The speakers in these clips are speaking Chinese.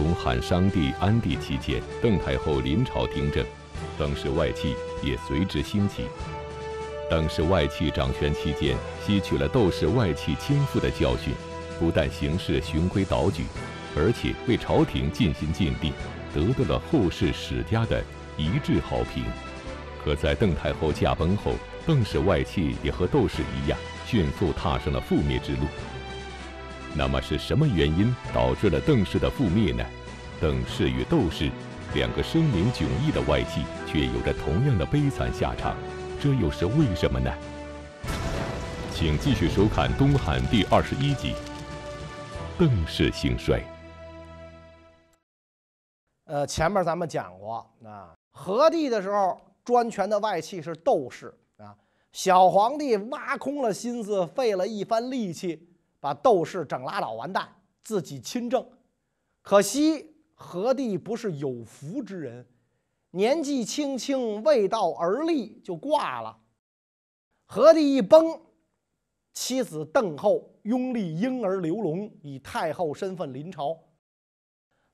东汉商帝、安帝期间，邓太后临朝听政，邓氏外戚也随之兴起。邓氏外戚掌权期间，吸取了窦氏外戚倾覆的教训，不但行事循规蹈矩，而且为朝廷尽心尽力，得到了后世史家的一致好评。可在邓太后驾崩后，邓氏外戚也和窦氏一样，迅速踏上了覆灭之路。那么是什么原因导致了邓氏的覆灭呢？邓氏与窦氏两个声名迥异的外戚，却有着同样的悲惨下场，这又是为什么呢？请继续收看《东汉》第二十一集：邓氏兴衰。呃，前面咱们讲过啊，和帝的时候专权的外戚是窦氏啊，小皇帝挖空了心思，费了一番力气。把窦氏整拉倒完蛋，自己亲政。可惜何帝不是有福之人，年纪轻轻未到而立就挂了。何帝一崩，妻子邓后拥立婴儿刘龙以太后身份临朝。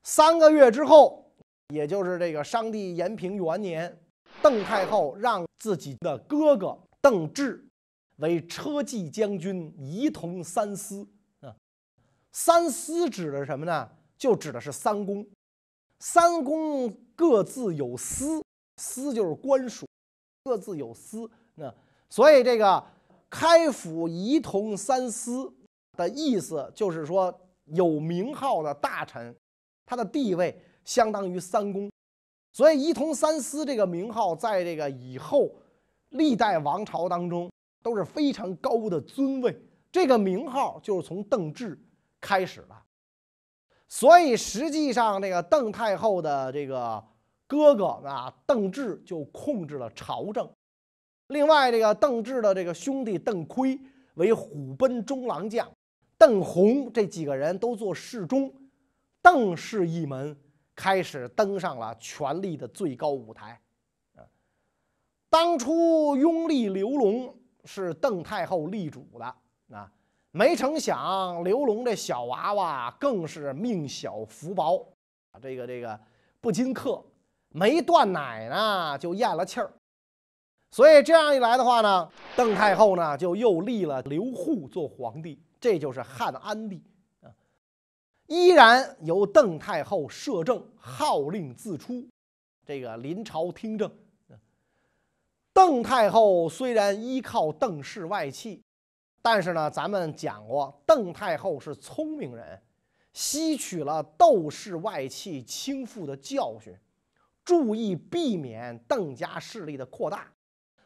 三个月之后，也就是这个商帝延平元年，邓太后让自己的哥哥邓志。为车骑将军，仪同三司啊。三司指的什么呢？就指的是三公。三公各自有司，司就是官署，各自有司。那所以这个开府仪同三司的意思，就是说有名号的大臣，他的地位相当于三公。所以仪同三司这个名号，在这个以后历代王朝当中。都是非常高的尊位，这个名号就是从邓志开始的，所以实际上这个邓太后的这个哥哥啊，邓志就控制了朝政。另外，这个邓志的这个兄弟邓奎为虎贲中郎将，邓弘这几个人都做侍中，邓氏一门开始登上了权力的最高舞台。当初拥立刘龙。是邓太后立主的啊，没成想刘龙这小娃娃更是命小福薄啊，这个这个不经克，没断奶呢就咽了气儿，所以这样一来的话呢，邓太后呢就又立了刘户做皇帝，这就是汉安帝啊，依然由邓太后摄政，号令自出，这个临朝听政。邓太后虽然依靠邓氏外戚，但是呢，咱们讲过，邓太后是聪明人，吸取了窦氏外戚倾覆的教训，注意避免邓家势力的扩大，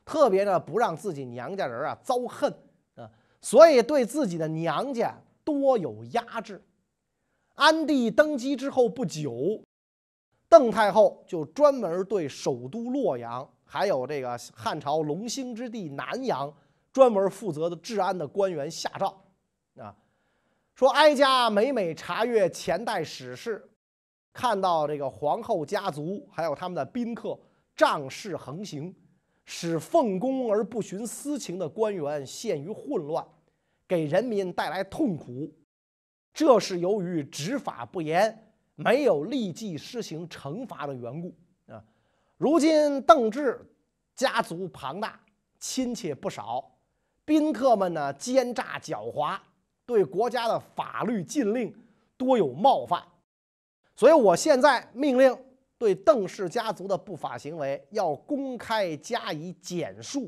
特别呢不让自己娘家人啊遭恨啊，所以对自己的娘家多有压制。安帝登基之后不久，邓太后就专门对首都洛阳。还有这个汉朝龙兴之地南阳，专门负责的治安的官员下诏，啊，说哀家每每查阅前代史事，看到这个皇后家族还有他们的宾客仗势横行，使奉公而不徇私情的官员陷于混乱，给人民带来痛苦。这是由于执法不严，没有立即施行惩罚的缘故。如今邓志家族庞大，亲戚不少，宾客们呢奸诈狡猾，对国家的法律禁令多有冒犯，所以我现在命令对邓氏家族的不法行为要公开加以检束，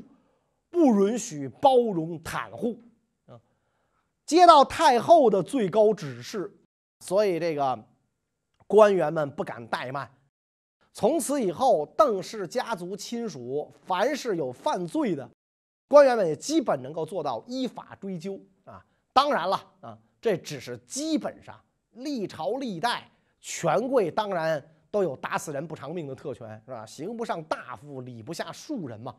不允许包容袒护。啊，接到太后的最高指示，所以这个官员们不敢怠慢。从此以后，邓氏家族亲属凡是有犯罪的，官员们也基本能够做到依法追究啊。当然了啊，这只是基本上，历朝历代权贵当然都有打死人不偿命的特权，是吧？刑不上大夫，礼不下庶人嘛。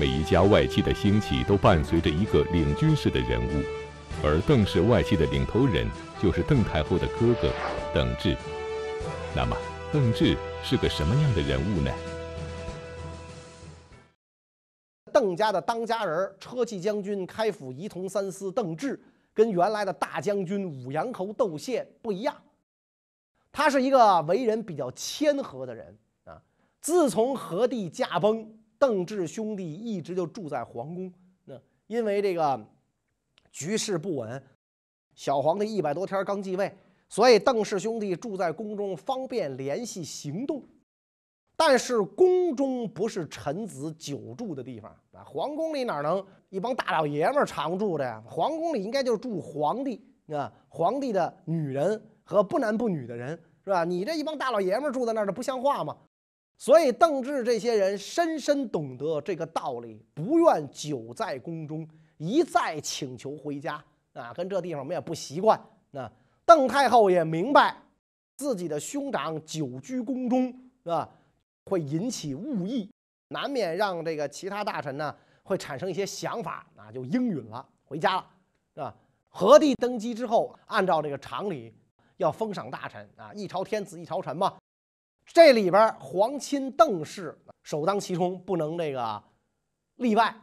每一家外戚的兴起都伴随着一个领军式的人物，而邓氏外戚的领头人就是邓太后的哥哥邓志。那么。邓志是个什么样的人物呢？邓家的当家人车骑将军、开府仪同三司邓志，跟原来的大将军武阳侯窦宪不一样他是一个为人比较谦和的人啊。自从何帝驾崩，邓志兄弟一直就住在皇宫。那因为这个局势不稳，小皇帝一百多天刚继位，所以邓氏兄弟住在宫中，方便联系行动。但是宫中不是臣子久住的地方啊，皇宫里哪能一帮大老爷们常住的呀？皇宫里应该就是住皇帝啊，皇帝的女人和不男不女的人是吧？你这一帮大老爷们住在那儿，这不像话吗？所以邓志这些人深深懂得这个道理，不愿久在宫中，一再请求回家啊，跟这地方我们也不习惯。那邓太后也明白自己的兄长久居宫中是吧？会引起误议，难免让这个其他大臣呢会产生一些想法啊，就应允了，回家了，是吧？何帝登基之后，按照这个常理要封赏大臣啊，一朝天子一朝臣嘛。这里边皇亲邓氏首当其冲，不能这个例外。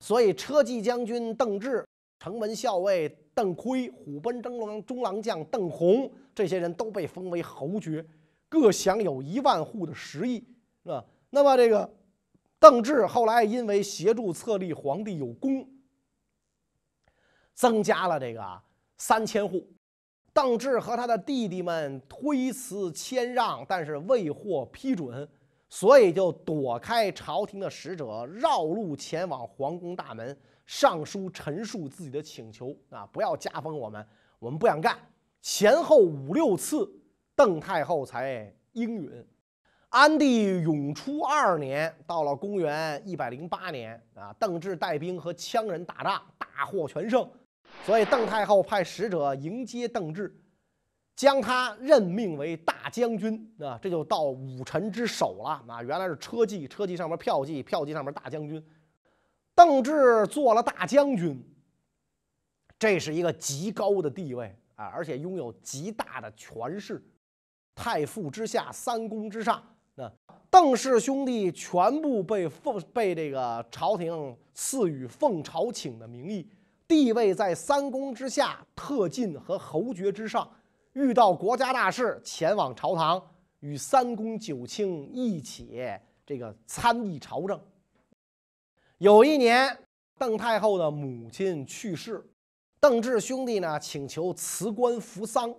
所以车骑将军邓志、城门校尉邓奎、虎贲中郎中郎将邓弘这些人都被封为侯爵，各享有一万户的食邑。是吧？那么这个邓志后来因为协助册立皇帝有功，增加了这个三千户。邓志和他的弟弟们推辞谦让，但是未获批准，所以就躲开朝廷的使者，绕路前往皇宫大门，上书陈述自己的请求啊，不要加封我们，我们不想干。前后五六次，邓太后才应允。安帝永初二年，到了公元一百零八年啊，邓志带兵和羌人打仗，大获全胜，所以邓太后派使者迎接邓志，将他任命为大将军啊，这就到武臣之首了啊。原来是车骑，车骑上面票骑，票骑上面大将军。邓志做了大将军，这是一个极高的地位啊，而且拥有极大的权势，太傅之下，三公之上。那邓氏兄弟全部被奉被这个朝廷赐予奉朝请的名义，地位在三公之下，特进和侯爵之上。遇到国家大事，前往朝堂与三公九卿一起这个参议朝政。有一年，邓太后的母亲去世，邓志兄弟呢请求辞官服丧，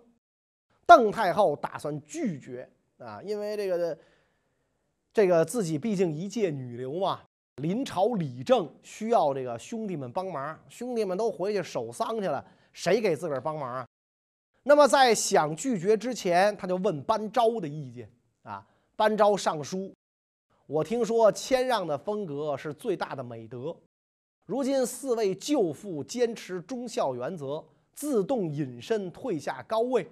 邓太后打算拒绝啊，因为这个。这个自己毕竟一介女流嘛，临朝理政需要这个兄弟们帮忙，兄弟们都回去守丧去了，谁给自个儿帮忙啊？那么在想拒绝之前，他就问班昭的意见啊。班昭上书：“我听说谦让的风格是最大的美德，如今四位舅父坚持忠孝原则，自动隐身退下高位，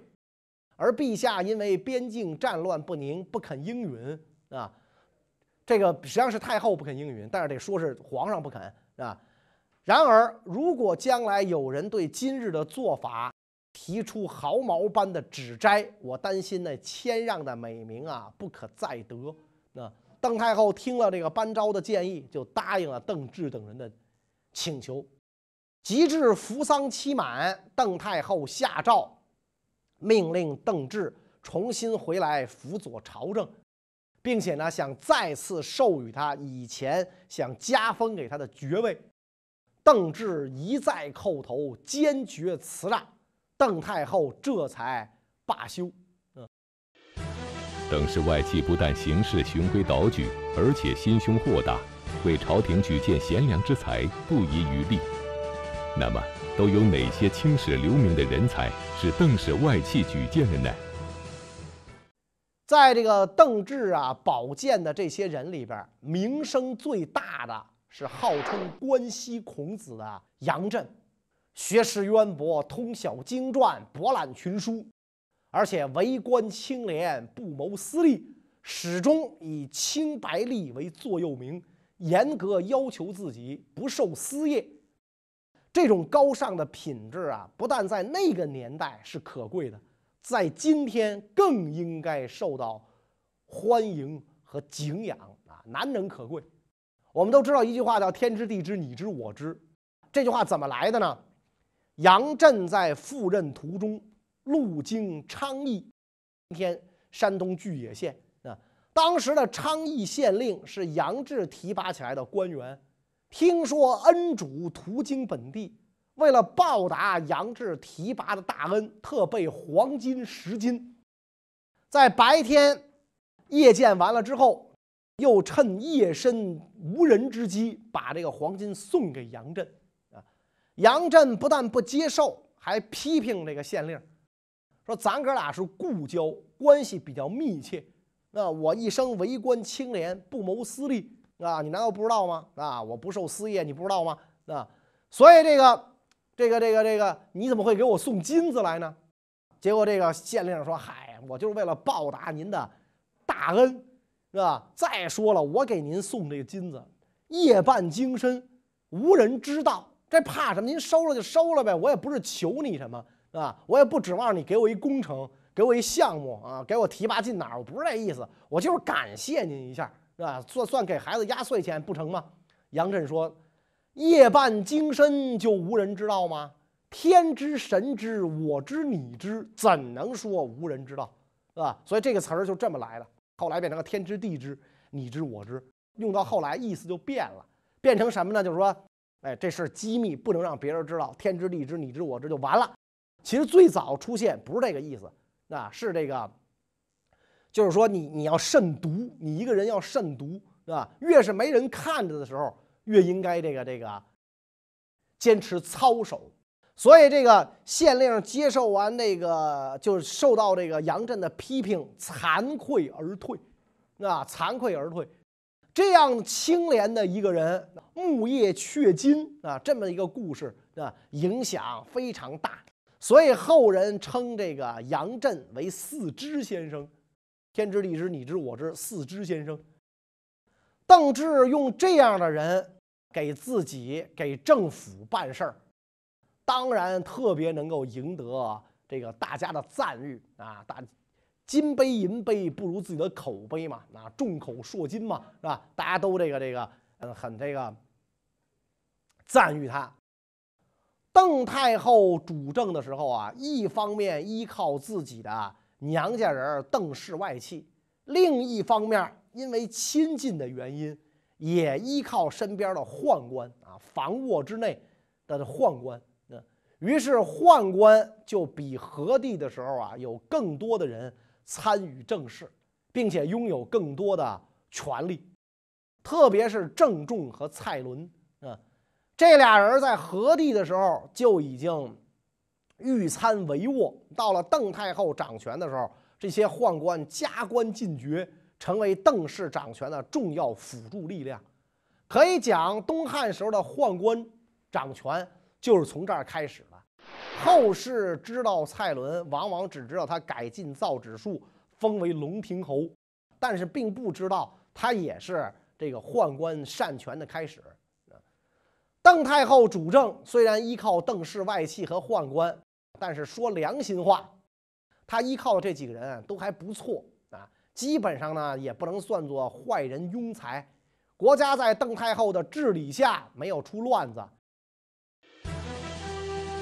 而陛下因为边境战乱不宁，不肯应允啊。”这个实际上是太后不肯应允，但是得说是皇上不肯啊。然而，如果将来有人对今日的做法提出毫毛般的指摘，我担心那谦让的美名啊不可再得。那邓太后听了这个班昭的建议，就答应了邓志等人的请求。及至服丧期满，邓太后下诏，命令邓志重新回来辅佐朝政。并且呢，想再次授予他以前想加封给他的爵位，邓志一再叩头，坚决辞让，邓太后这才罢休。邓氏外戚不但行事循规蹈矩，而且心胸豁达，为朝廷举荐贤良之才不遗余力。那么，都有哪些青史留名的人才是邓氏外戚举荐的呢？在这个邓志啊保荐的这些人里边，名声最大的是号称关西孔子的杨震，学识渊博，通晓经传，博览群书，而且为官清廉，不谋私利，始终以清白利为座右铭，严格要求自己，不受私业。这种高尚的品质啊，不但在那个年代是可贵的。在今天更应该受到欢迎和敬仰啊，难能可贵。我们都知道一句话叫“天知地知，你知我知”。这句话怎么来的呢？杨震在赴任途中路经昌邑，今天山东巨野县啊。当时的昌邑县令是杨志提拔起来的官员，听说恩主途经本地，为了报答杨志提拔的大恩，特备黄金十斤。在白天夜见完了之后，又趁夜深无人之机，把这个黄金送给杨震啊。杨震不但不接受，还批评这个县令，说：“咱哥俩是故交，关系比较密切。”那我一生为官清廉，不谋私利啊！你难道不知道吗？啊，我不受私业，你不知道吗？啊，所以这个，这个，这个，这个，你怎么会给我送金子来呢？结果这个县令说：“嗨，我就是为了报答您的大恩，是吧？再说了，我给您送这个金子，夜半精深，无人知道，这怕什么？您收了就收了呗，我也不是求你什么，啊，我也不指望你给我一工程。”给我一项目啊，给我提拔进哪儿？我不是这意思，我就是感谢您一下，是吧？算算给孩子压岁钱不成吗？杨震说：“夜半精深就无人知道吗？天知神知，我知你知，怎能说无人知道？是吧？所以这个词儿就这么来的。后来变成了天知地知，你知我知，用到后来意思就变了，变成什么呢？就是说，哎，这事儿机密，不能让别人知道，天知地知，你知我知就完了。其实最早出现不是这个意思。啊，是这个，就是说你你要慎独，你一个人要慎独，是吧？越是没人看着的时候，越应该这个这个坚持操守。所以这个县令接受完那个，就是受到这个杨震的批评，惭愧而退，啊，惭愧而退。这样清廉的一个人，木叶雀金啊，这么一个故事啊，影响非常大。所以后人称这个杨震为四知先生，天知地知你知我知，四知先生。邓志用这样的人给自己给政府办事儿，当然特别能够赢得这个大家的赞誉啊！大金杯银杯不如自己的口碑嘛，啊，众口铄金嘛，是吧？大家都这个这个嗯很这个赞誉他。邓太后主政的时候啊，一方面依靠自己的娘家人邓氏外戚，另一方面因为亲近的原因，也依靠身边的宦官啊，房卧之内的宦官。于是宦官就比和帝的时候啊，有更多的人参与政事，并且拥有更多的权力，特别是郑重和蔡伦啊。这俩人在和帝的时候就已经御参帷幄，到了邓太后掌权的时候，这些宦官加官进爵，成为邓氏掌权的重要辅助力量。可以讲，东汉时候的宦官掌权就是从这儿开始的。后世知道蔡伦，往往只知道他改进造纸术，封为龙亭侯，但是并不知道他也是这个宦官擅权的开始。邓太后主政虽然依靠邓氏外戚和宦官，但是说良心话，她依靠的这几个人都还不错啊，基本上呢也不能算作坏人庸才。国家在邓太后的治理下没有出乱子。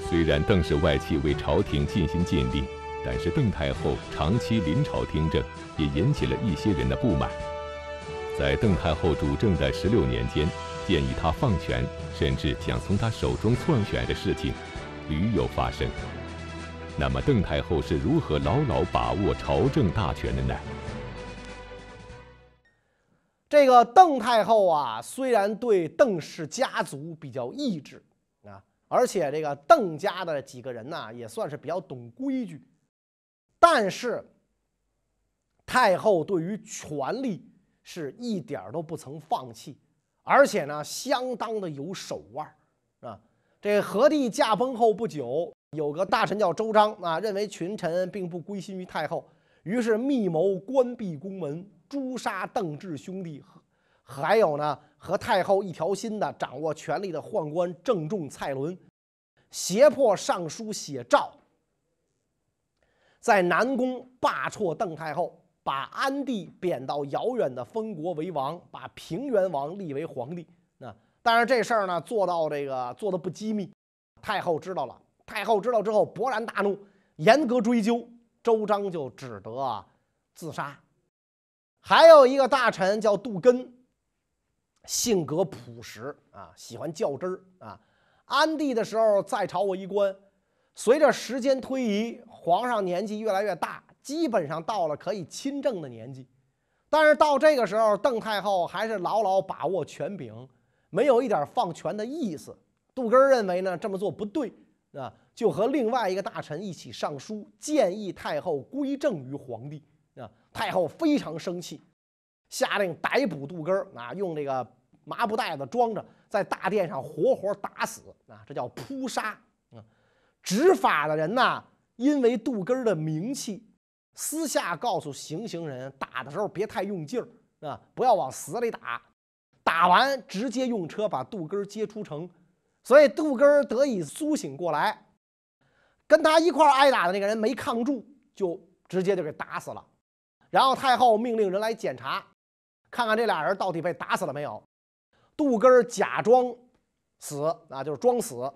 虽然邓氏外戚为朝廷尽心尽力，但是邓太后长期临朝听政，也引起了一些人的不满。在邓太后主政的十六年间。建议他放权，甚至想从他手中篡权的事情，屡有发生。那么邓太后是如何牢牢把握朝政大权的呢？这个邓太后啊，虽然对邓氏家族比较抑制啊，而且这个邓家的几个人呢，也算是比较懂规矩，但是太后对于权力是一点都不曾放弃。而且呢，相当的有手腕啊！这和帝驾崩后不久，有个大臣叫周章啊，认为群臣并不归心于太后，于是密谋关闭宫门，诛杀邓志兄弟，还有呢，和太后一条心的掌握权力的宦官郑重、蔡伦，胁迫尚书写诏，在南宫罢黜邓太后。把安帝贬到遥远的封国为王，把平原王立为皇帝。那但是这事儿呢，做到这个做的不机密，太后知道了。太后知道之后勃然大怒，严格追究周章就只得自杀。还有一个大臣叫杜根，性格朴实啊，喜欢较真儿啊。安帝的时候在朝为官，随着时间推移，皇上年纪越来越大，基本上到了可以亲政的年纪。但是到这个时候，邓太后还是牢牢把握权柄，没有一点放权的意思。杜根认为呢，这么做不对啊，就和另外一个大臣一起上书，建议太后归政于皇帝啊。太后非常生气，下令逮捕杜根啊，用这个麻布袋子装着，在大殿上活活打死啊，这叫扑杀啊。执法的人呢，因为杜根的名气。私下告诉行刑人，打的时候别太用劲儿啊，不要往死里打，打完直接用车把杜根接出城。所以杜根得以苏醒过来，跟他一块挨打的那个人没抗住，就直接就给打死了。然后太后命令人来检查，看看这俩人到底被打死了没有。杜根假装死啊，就是装死，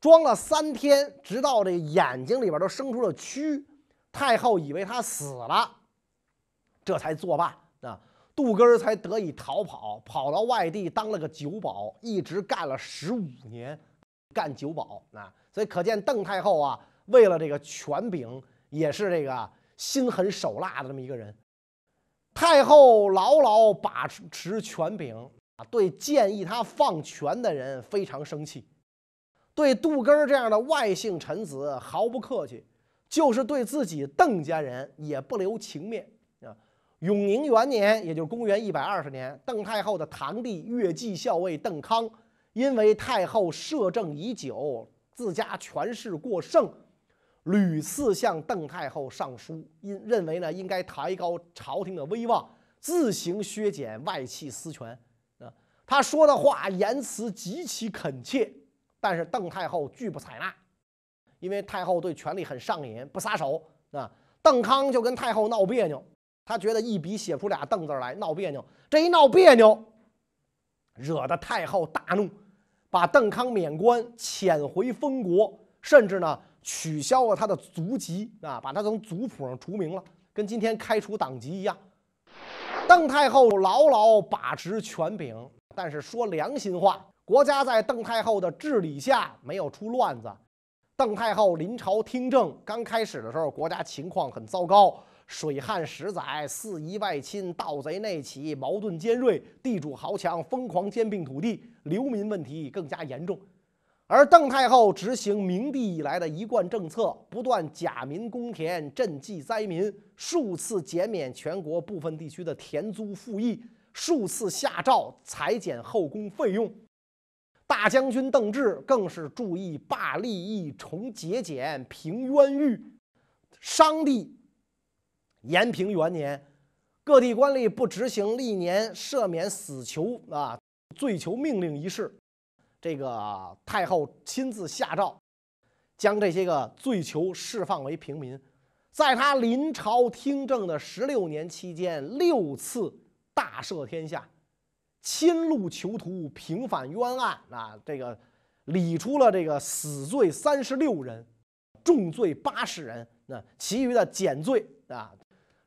装了三天，直到这眼睛里边都生出了蛆。太后以为他死了，这才作罢啊！杜根儿才得以逃跑，跑到外地当了个酒保，一直干了十五年，干酒保啊！所以可见邓太后啊，为了这个权柄，也是这个心狠手辣的这么一个人。太后牢牢把持权柄啊，对建议他放权的人非常生气，对杜根儿这样的外姓臣子毫不客气。就是对自己邓家人也不留情面啊！永宁元年，也就是公元一百二十年，邓太后的堂弟越继校尉邓康，因为太后摄政已久，自家权势过盛，屡次向邓太后上书，因认为呢应该抬高朝廷的威望，自行削减外戚私权啊。他说的话言辞极其恳切，但是邓太后拒不采纳。因为太后对权力很上瘾，不撒手啊。邓康就跟太后闹别扭，他觉得一笔写出俩“邓”字来，闹别扭。这一闹别扭，惹得太后大怒，把邓康免官，遣回封国，甚至呢取消了他的族籍啊，把他从族谱上除名了，跟今天开除党籍一样。邓太后牢牢把持权柄，但是说良心话，国家在邓太后的治理下没有出乱子。邓太后临朝听政，刚开始的时候，国家情况很糟糕，水旱十载，四夷外侵，盗贼内起，矛盾尖锐，地主豪强疯狂兼并土地，流民问题更加严重。而邓太后执行明帝以来的一贯政策，不断假民公田，赈济灾民，数次减免全国部分地区的田租赋役，数次下诏裁减后宫费用。大将军邓志更是注意罢利益、重节俭、平冤狱。商帝延平元年，各地官吏不执行历年赦免死囚啊罪囚命令一事，这个太后亲自下诏，将这些个罪囚释放为平民。在他临朝听政的十六年期间，六次大赦天下。亲路囚徒，平反冤案啊！这个理出了这个死罪三十六人，重罪八十人，那其余的减罪啊。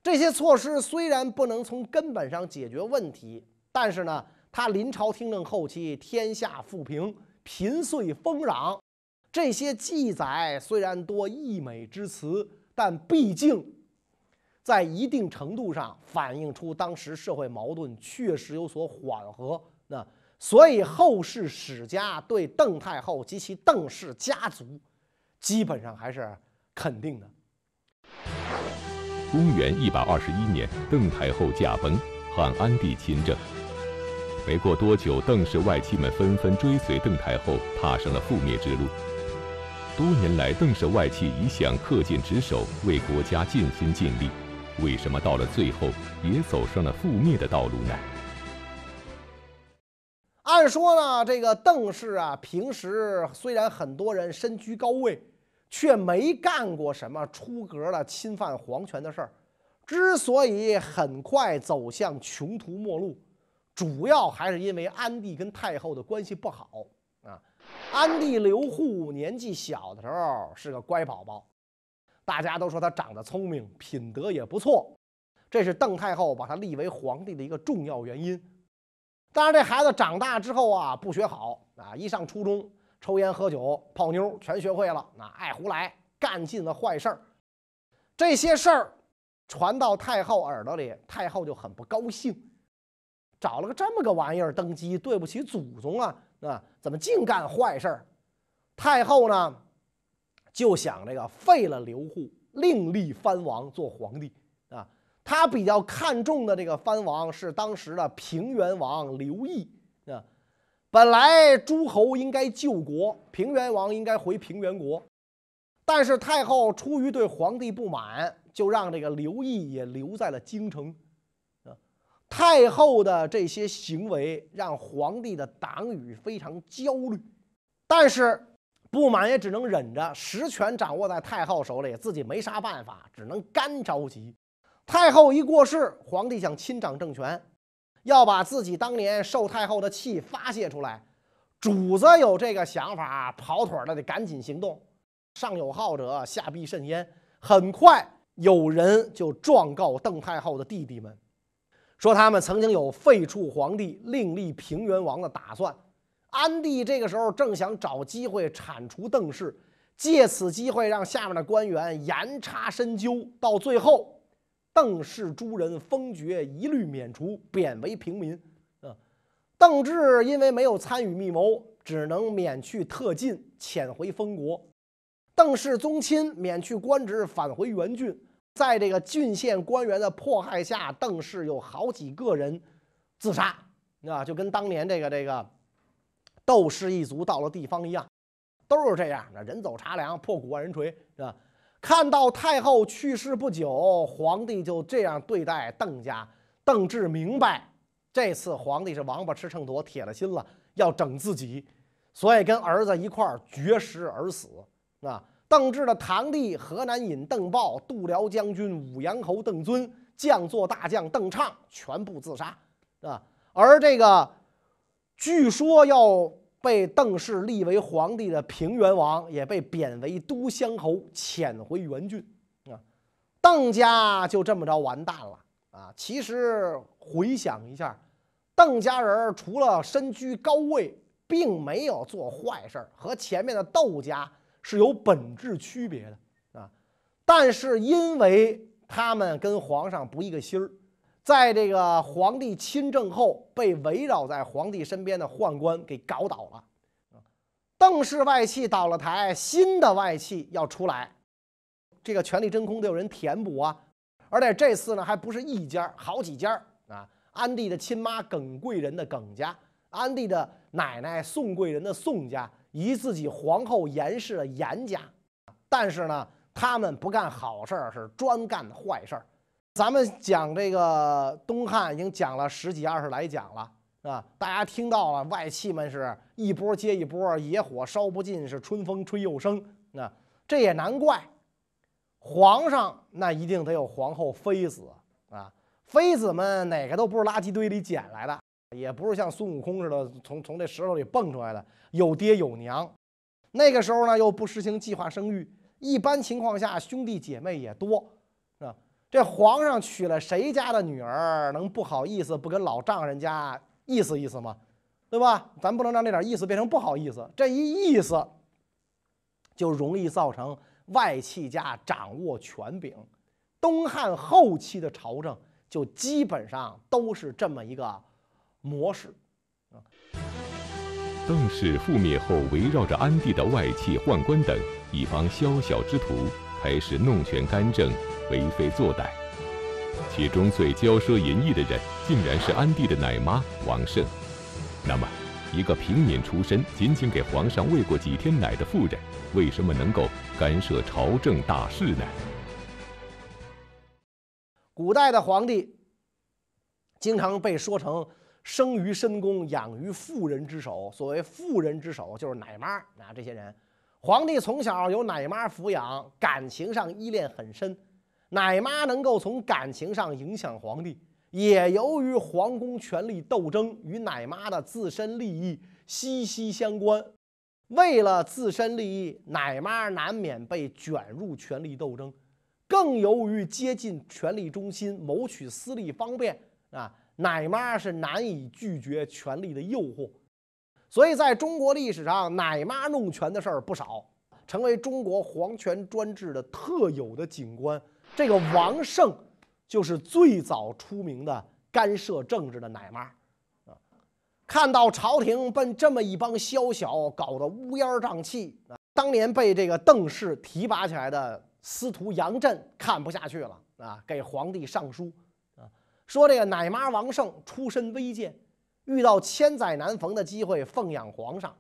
这些措施虽然不能从根本上解决问题，但是呢，他临朝听政后期，天下富平，贫岁丰壤，这些记载虽然多溢美之词，但毕竟。在一定程度上反映出当时社会矛盾确实有所缓和，那所以后世史家对邓太后及其邓氏家族基本上还是肯定的。公元一百二十一年，邓太后驾崩，汉安帝亲政。没过多久，邓氏外戚们纷纷追随邓太后，踏上了覆灭之路。多年来，邓氏外戚一向恪尽职守，为国家尽心尽力。为什么到了最后也走上了覆灭的道路呢？按说呢，这个邓氏啊，平时虽然很多人身居高位，却没干过什么出格的侵犯皇权的事儿。之所以很快走向穷途末路，主要还是因为安帝跟太后的关系不好啊。安帝刘祜年纪小的时候是个乖宝宝。大家都说他长得聪明，品德也不错，这是邓太后把他立为皇帝的一个重要原因。当然，这孩子长大之后啊，不学好啊，一上初中，抽烟喝酒泡妞全学会了，那爱胡来，干尽了坏事儿。这些事儿传到太后耳朵里，太后就很不高兴，找了个这么个玩意儿登基，对不起祖宗啊！啊，怎么净干坏事儿？太后呢，就想这个废了刘户，另立藩王做皇帝啊。他比较看重的这个藩王是当时的平原王刘毅啊。本来诸侯应该救国，平原王应该回平原国，但是太后出于对皇帝不满，就让这个刘毅也留在了京城啊。太后的这些行为让皇帝的党羽非常焦虑，但是不满也只能忍着，实权掌握在太后手里，自己没啥办法，只能干着急。太后一过世，皇帝想亲掌政权，要把自己当年受太后的气发泄出来。主子有这个想法，跑腿的得赶紧行动。上有好者，下必甚焉。很快有人就状告邓太后的弟弟们，说他们曾经有废黜皇帝、另立平原王的打算。安帝这个时候正想找机会铲除邓氏，借此机会让下面的官员严查深究，到最后。邓氏诸人封爵一律免除，贬为平民。啊，邓志因为没有参与密谋，只能免去特进，遣回封国。邓氏宗亲免去官职，返回原郡。在这个郡县官员的迫害下，邓氏有好几个人自杀。啊，就跟当年这个这个窦氏一族到了地方一样，都是这样。那人走茶凉，破鼓万人锤，是吧？看到太后去世不久，皇帝就这样对待邓家。邓志明白，这次皇帝是王八吃秤砣，铁了心了，要整自己，所以跟儿子一块绝食而死。啊，邓志的堂弟河南尹邓豹、度辽将军武阳侯邓尊、将作大将邓畅全部自杀。啊，而这个据说要。被邓氏立为皇帝的平原王也被贬为都乡侯，遣回原郡。啊，邓家就这么着完蛋了啊！其实回想一下，邓家人除了身居高位，并没有做坏事和前面的窦家是有本质区别的啊。但是因为他们跟皇上不一个心儿。在这个皇帝亲政后，被围绕在皇帝身边的宦官给搞倒了。邓氏外戚倒了台，新的外戚要出来，这个权力真空得有人填补啊。而且这次呢，还不是一家，好几家啊。安帝的亲妈耿贵人的耿家，安帝的奶奶宋贵人的宋家，以及自己皇后严氏的严家。但是呢，他们不干好事儿，是专干坏事儿。咱们讲这个东汉已经讲了十几二十来讲了啊，大家听到了外戚们是一波接一波，野火烧不尽，是春风吹又生。那这也难怪，皇上那一定得有皇后妃子啊，妃子们哪个都不是垃圾堆里捡来的，也不是像孙悟空似的从从这石头里蹦出来的，有爹有娘。那个时候呢，又不实行计划生育，一般情况下兄弟姐妹也多。这皇上娶了谁家的女儿，能不好意思不跟老丈人家意思意思吗？对吧？咱不能让那点意思变成不好意思。这一意思，就容易造成外戚家掌握权柄。东汉后期的朝政就基本上都是这么一个模式啊。邓氏覆灭后，围绕着安帝的外戚、宦官等一帮宵小之徒，开始弄权干政。为非作歹，其中最骄奢淫逸的人，竟然是安帝的奶妈王胜。那么，一个平民出身、仅仅给皇上喂过几天奶的妇人，为什么能够干涉朝政大事呢？古代的皇帝经常被说成生于深宫，养于妇人之手。所谓妇人之手，就是奶妈啊，这些人。皇帝从小由奶妈抚养，感情上依恋很深。奶妈能够从感情上影响皇帝，也由于皇宫权力斗争与奶妈的自身利益息息相关。为了自身利益，奶妈难免被卷入权力斗争，更由于接近权力中心，谋取私利方便啊，奶妈是难以拒绝权力的诱惑。所以，在中国历史上，奶妈弄权的事儿不少，成为中国皇权专制的特有的景观。这个王胜就是最早出名的干涉政治的奶妈。啊看到朝廷被这么一帮宵小搞得乌烟瘴气啊！当年被这个邓氏提拔起来的司徒杨震看不下去了啊，给皇帝上书啊，说这个奶妈王胜出身微贱，遇到千载难逢的机会奉养皇上，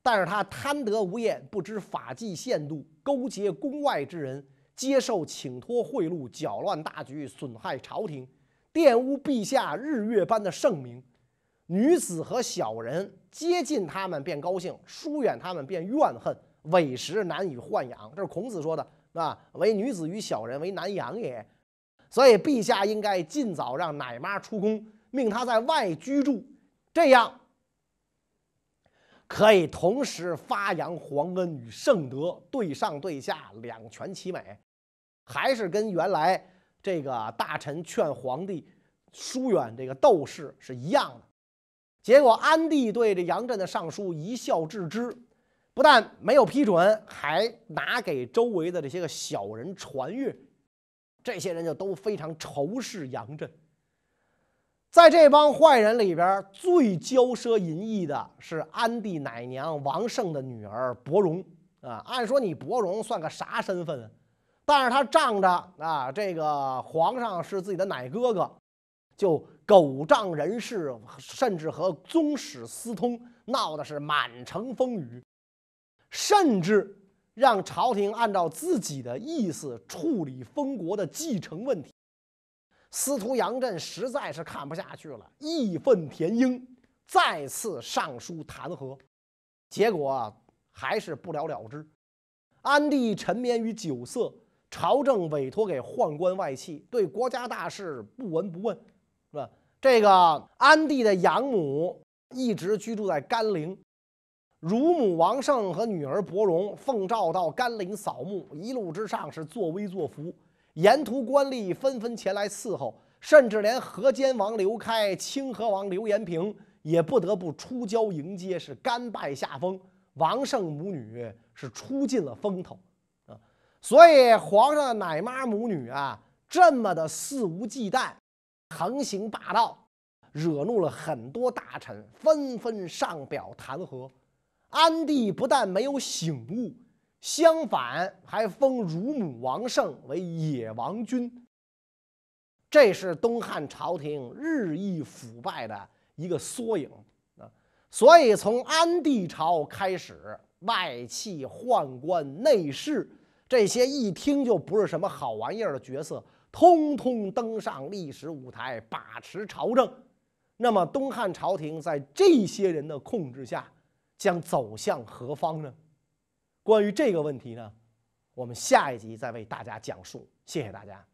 但是他贪得无厌，不知法纪限度，勾结宫外之人，接受请托贿赂，搅乱大局，损害朝廷，玷污陛下日月般的盛名。女子和小人接近他们便高兴，疏远他们便怨恨，委实难以豢养。这是孔子说的啊，唯女子与小人为难养也。所以陛下应该尽早让奶妈出宫，命她在外居住，这样可以同时发扬皇恩与圣德，对上对下两全其美。还是跟原来这个大臣劝皇帝疏远这个窦氏是一样的。结果，安帝对这杨震的上书一笑置之，不但没有批准，还拿给周围的这些个小人传阅。这些人就都非常仇视杨震。在这帮坏人里边，最骄奢淫逸的是安帝奶娘王胜的女儿伯荣啊。按说你伯荣算个啥身份？但是他仗着啊，这个皇上是自己的奶哥哥。就狗仗人势，甚至和宗室私通，闹的是满城风雨，甚至让朝廷按照自己的意思处理封国的继承问题。司徒杨震实在是看不下去了，义愤填膺，再次上书弹劾，结果还是不了了之。安帝沉湎于酒色，朝政委托给宦官外戚，对国家大事不闻不问。是吧？这个安帝的养母一直居住在甘陵，乳母王胜和女儿伯荣奉诏到甘陵扫墓，一路之上是作威作福，沿途官吏纷纷前来伺候，甚至连河间王刘开、清河王刘延平也不得不出郊迎接，是甘拜下风。王胜母女是出尽了风头！所以皇上的奶妈母女啊，这么的肆无忌惮。横行霸道，惹怒了很多大臣，纷纷上表弹劾。安帝不但没有醒悟，相反还封乳母王胜为野王君。这是东汉朝廷日益腐败的一个缩影啊！所以从安帝朝开始，外戚、宦官、内侍这些一听就不是什么好玩意儿的角色。通通登上历史舞台，把持朝政。那么，东汉朝廷在这些人的控制下，将走向何方呢？关于这个问题呢，我们下一集再为大家讲述。谢谢大家。